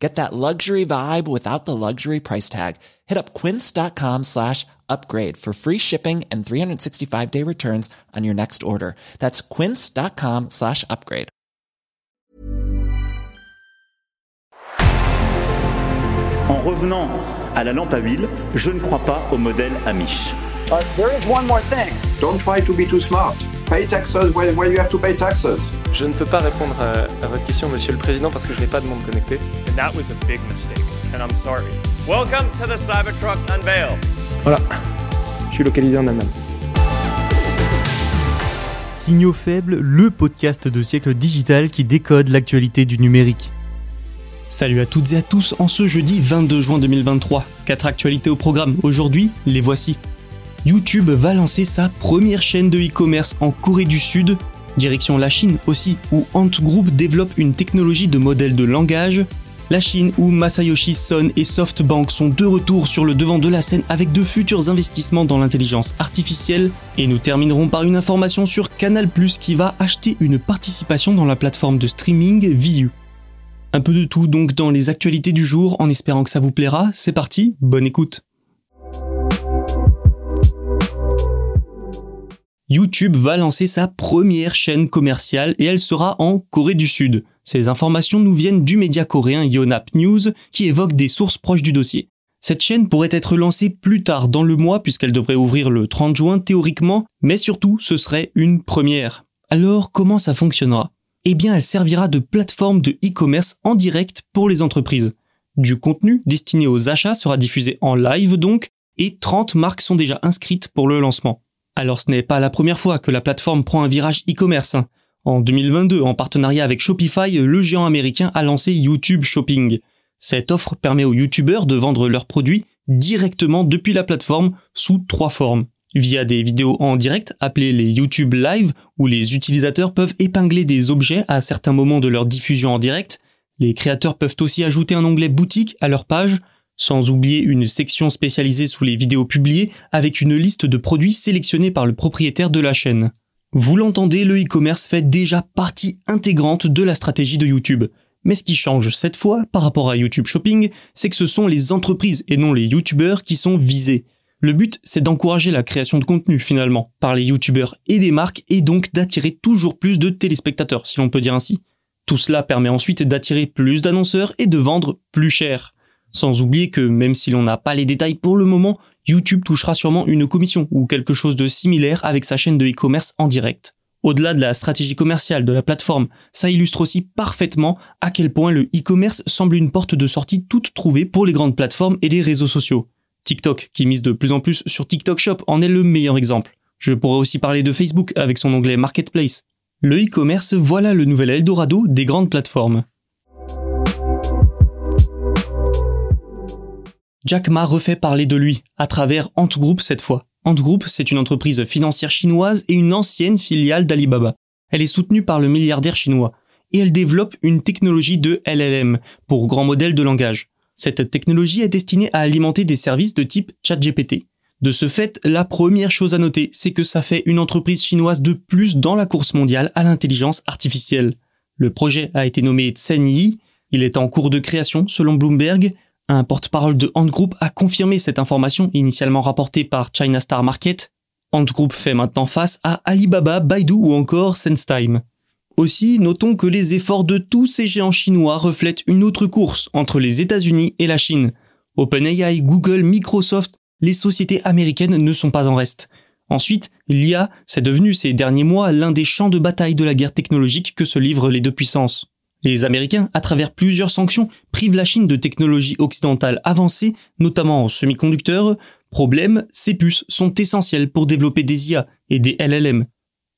Get that luxury vibe without the luxury price tag. Hit up quince.com slash upgrade for free shipping and 365 day returns on your next order. That's quince.com slash upgrade. En revenant à la lampe à huile, je ne crois pas au modèle Amish. Uh, there is one more thing. Don't try to be too smart. Pay taxes where, when you have to pay taxes. Je ne peux pas répondre à, à, votre question, Monsieur le Président, parce que je n'ai pas de monde connecté. And that was a big mistake, and I'm sorry. Welcome to the Cybertruck Unveil. Voilà, je suis localisé en Allemagne. Signaux faibles, le podcast de siècle digital qui décode l'actualité du numérique. Salut à toutes et à tous en ce jeudi 22 juin 2023. Quatre actualités au programme. Aujourd'hui, les voici. YouTube va lancer sa première chaîne de e-commerce en Corée du Sud. Direction la Chine aussi, où Ant Group développe une technologie de modèle de langage. La Chine, où Masayoshi Son et SoftBank sont de retour sur le devant de la scène avec de futurs investissements dans l'intelligence artificielle. Et nous terminerons par une information sur Canal+, qui va acheter une participation dans la plateforme de streaming Viu. Un peu de tout donc dans les actualités du jour, en espérant que ça vous plaira. C'est parti, bonne écoute. YouTube va lancer sa première chaîne commerciale et elle sera en Corée du Sud. Ces informations nous viennent du média coréen Yonhap News qui évoque des sources proches du dossier. Cette chaîne pourrait être lancée plus tard dans le mois puisqu'elle devrait ouvrir le 30 juin théoriquement, mais surtout ce serait une première. Alors comment ça fonctionnera? Eh bien elle servira de plateforme de e-commerce en direct pour les entreprises. Du contenu destiné aux achats sera diffusé en live donc, et 30 marques sont déjà inscrites pour le lancement. Alors ce n'est pas la première fois que la plateforme prend un virage e-commerce. En 2022, en partenariat avec Shopify, le géant américain a lancé YouTube Shopping. Cette offre permet aux YouTubeurs de vendre leurs produits directement depuis la plateforme sous trois formes. Via des vidéos en direct appelées les YouTube Live, où les utilisateurs peuvent épingler des objets à certains moments de leur diffusion en direct. Les créateurs peuvent aussi ajouter un onglet boutique à leur page, sans oublier une section spécialisée sous les vidéos publiées avec une liste de produits sélectionnés par le propriétaire de la chaîne. Vous l'entendez, le e-commerce fait déjà partie intégrante de la stratégie de YouTube. Mais ce qui change cette fois par rapport à YouTube Shopping, c'est que ce sont les entreprises et non les YouTubeurs qui sont visés. Le but, c'est d'encourager la création de contenu finalement par les YouTubeurs et les marques et donc d'attirer toujours plus de téléspectateurs, si l'on peut dire ainsi. Tout cela permet ensuite d'attirer plus d'annonceurs et de vendre plus cher. Sans oublier que même si l'on n'a pas les détails pour le moment, YouTube touchera sûrement une commission ou quelque chose de similaire avec sa chaîne de e-commerce en direct. Au-delà de la stratégie commerciale de la plateforme, ça illustre aussi parfaitement à quel point le e-commerce semble une porte de sortie toute trouvée pour les grandes plateformes et les réseaux sociaux. TikTok, qui mise de plus en plus sur TikTok Shop, en est le meilleur exemple. Je pourrais aussi parler de Facebook avec son onglet Marketplace. Le e-commerce, voilà le nouvel Eldorado des grandes plateformes. Jack Ma refait parler de lui, à travers Ant Group cette fois. Ant Group, c'est une entreprise financière chinoise et une ancienne filiale d'Alibaba. Elle est soutenue par le milliardaire chinois. Et elle développe une technologie de LLM, pour grand modèle de langage. Cette technologie est destinée à alimenter des services de type ChatGPT. De ce fait, la première chose à noter, c'est que ça fait une entreprise chinoise de plus dans la course mondiale à l'intelligence artificielle. Le projet a été nommé Tsenyi, il est en cours de création selon Bloomberg, un porte-parole de Ant Group a confirmé cette information initialement rapportée par China Star Market. Ant Group fait maintenant face à Alibaba, Baidu ou encore SenseTime. Aussi, notons que les efforts de tous ces géants chinois reflètent une autre course entre les États-Unis et la Chine. OpenAI, Google, Microsoft, les sociétés américaines ne sont pas en reste. Ensuite, l'IA, c'est devenu ces derniers mois l'un des champs de bataille de la guerre technologique que se livrent les deux puissances. Les Américains, à travers plusieurs sanctions, privent la Chine de technologies occidentales avancées, notamment en semi-conducteurs. Problème, ces puces sont essentielles pour développer des IA et des LLM.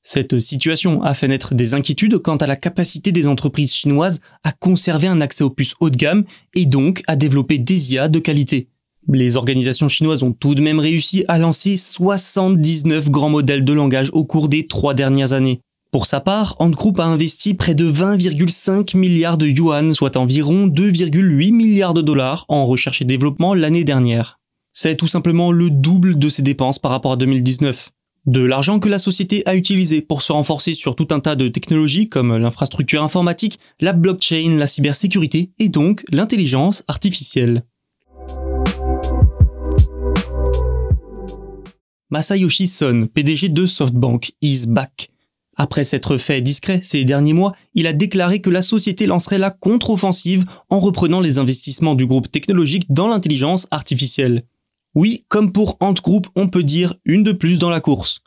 Cette situation a fait naître des inquiétudes quant à la capacité des entreprises chinoises à conserver un accès aux puces haut de gamme et donc à développer des IA de qualité. Les organisations chinoises ont tout de même réussi à lancer 79 grands modèles de langage au cours des trois dernières années. Pour sa part, Ant Group a investi près de 20,5 milliards de yuan, soit environ 2,8 milliards de dollars en recherche et développement l'année dernière. C'est tout simplement le double de ses dépenses par rapport à 2019. De l'argent que la société a utilisé pour se renforcer sur tout un tas de technologies comme l'infrastructure informatique, la blockchain, la cybersécurité et donc l'intelligence artificielle. Masayoshi Son, PDG de SoftBank, is back. Après s'être fait discret ces derniers mois, il a déclaré que la société lancerait la contre-offensive en reprenant les investissements du groupe technologique dans l'intelligence artificielle. Oui, comme pour Ant Group, on peut dire une de plus dans la course.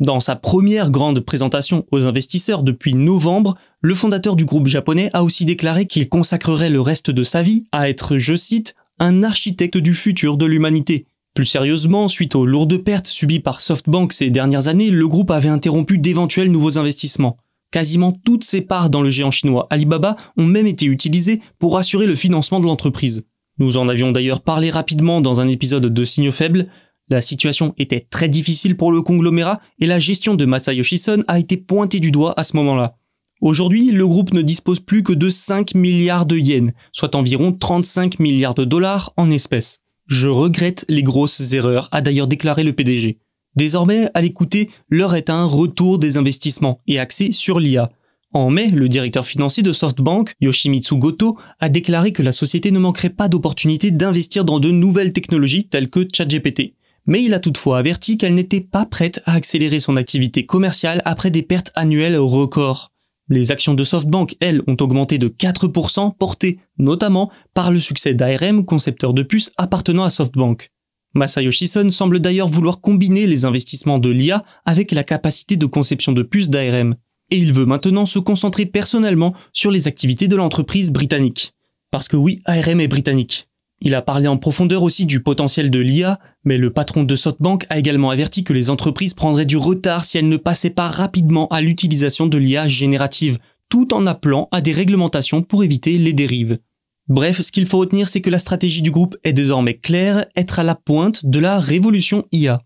Dans sa première grande présentation aux investisseurs depuis novembre, le fondateur du groupe japonais a aussi déclaré qu'il consacrerait le reste de sa vie à être, je cite, un architecte du futur de l'humanité, plus sérieusement, suite aux lourdes pertes subies par SoftBank ces dernières années, le groupe avait interrompu d'éventuels nouveaux investissements. Quasiment toutes ses parts dans le géant chinois Alibaba ont même été utilisées pour assurer le financement de l'entreprise. Nous en avions d'ailleurs parlé rapidement dans un épisode de Signaux Faibles. La situation était très difficile pour le conglomérat et la gestion de Masayoshi Son a été pointée du doigt à ce moment-là. Aujourd'hui, le groupe ne dispose plus que de 5 milliards de yens, soit environ 35 milliards de dollars en espèces. Je regrette les grosses erreurs, a d'ailleurs déclaré le PDG. Désormais, à l'écouter, l'heure est un retour des investissements et axé sur l'IA. En mai, le directeur financier de SoftBank, Yoshimitsu Goto, a déclaré que la société ne manquerait pas d'opportunités d'investir dans de nouvelles technologies telles que ChatGPT. Mais il a toutefois averti qu'elle n'était pas prête à accélérer son activité commerciale après des pertes annuelles records. Les actions de SoftBank, elles, ont augmenté de 4%, portées notamment par le succès d'ARM, concepteur de puces appartenant à SoftBank. Masayoshi Son semble d'ailleurs vouloir combiner les investissements de l'IA avec la capacité de conception de puces d'ARM. Et il veut maintenant se concentrer personnellement sur les activités de l'entreprise britannique. Parce que oui, ARM est britannique. Il a parlé en profondeur aussi du potentiel de l'IA, mais le patron de SoftBank a également averti que les entreprises prendraient du retard si elles ne passaient pas rapidement à l'utilisation de l'IA générative, tout en appelant à des réglementations pour éviter les dérives. Bref, ce qu'il faut retenir, c'est que la stratégie du groupe est désormais claire, être à la pointe de la révolution IA.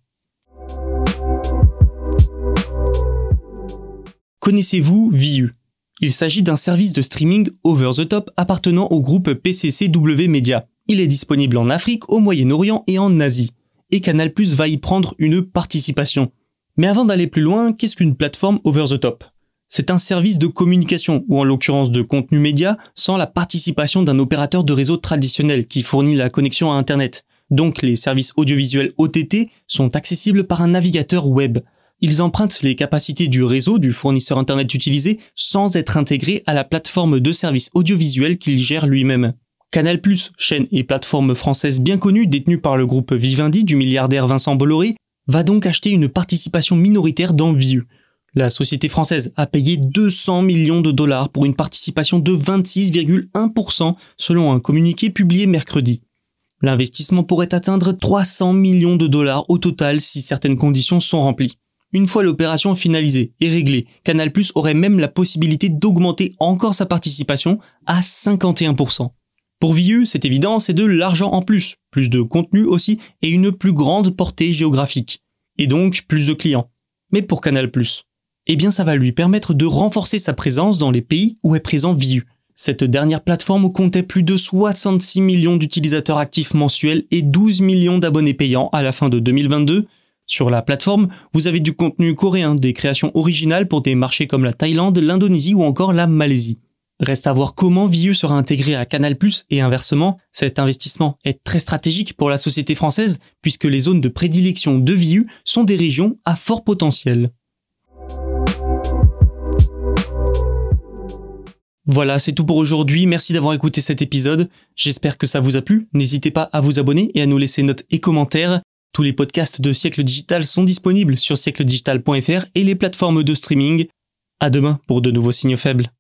Connaissez-vous Viu Il s'agit d'un service de streaming over the top appartenant au groupe PCCW Media. Il est disponible en Afrique, au Moyen-Orient et en Asie. Et Canal Plus va y prendre une participation. Mais avant d'aller plus loin, qu'est-ce qu'une plateforme over the top? C'est un service de communication, ou en l'occurrence de contenu média, sans la participation d'un opérateur de réseau traditionnel qui fournit la connexion à Internet. Donc les services audiovisuels OTT sont accessibles par un navigateur web. Ils empruntent les capacités du réseau du fournisseur Internet utilisé sans être intégrés à la plateforme de services audiovisuels qu'il gère lui-même. Canal+, chaîne et plateforme française bien connue détenue par le groupe Vivendi du milliardaire Vincent Bolloré, va donc acheter une participation minoritaire dans Viu. La société française a payé 200 millions de dollars pour une participation de 26,1% selon un communiqué publié mercredi. L'investissement pourrait atteindre 300 millions de dollars au total si certaines conditions sont remplies. Une fois l'opération finalisée et réglée, Canal+ aurait même la possibilité d'augmenter encore sa participation à 51%. Pour Viu, c'est évident, c'est de l'argent en plus, plus de contenu aussi et une plus grande portée géographique. Et donc plus de clients. Mais pour Canal+, eh bien ça va lui permettre de renforcer sa présence dans les pays où est présent Viu. Cette dernière plateforme comptait plus de 66 millions d'utilisateurs actifs mensuels et 12 millions d'abonnés payants à la fin de 2022. Sur la plateforme, vous avez du contenu coréen, des créations originales pour des marchés comme la Thaïlande, l'Indonésie ou encore la Malaisie. Reste à voir comment Viu sera intégré à Canal+, et inversement, cet investissement est très stratégique pour la société française puisque les zones de prédilection de Viu sont des régions à fort potentiel. Voilà, c'est tout pour aujourd'hui. Merci d'avoir écouté cet épisode. J'espère que ça vous a plu. N'hésitez pas à vous abonner et à nous laisser notes et commentaires. Tous les podcasts de Siècle Digital sont disponibles sur siècledigital.fr et les plateformes de streaming. À demain pour de nouveaux signaux faibles.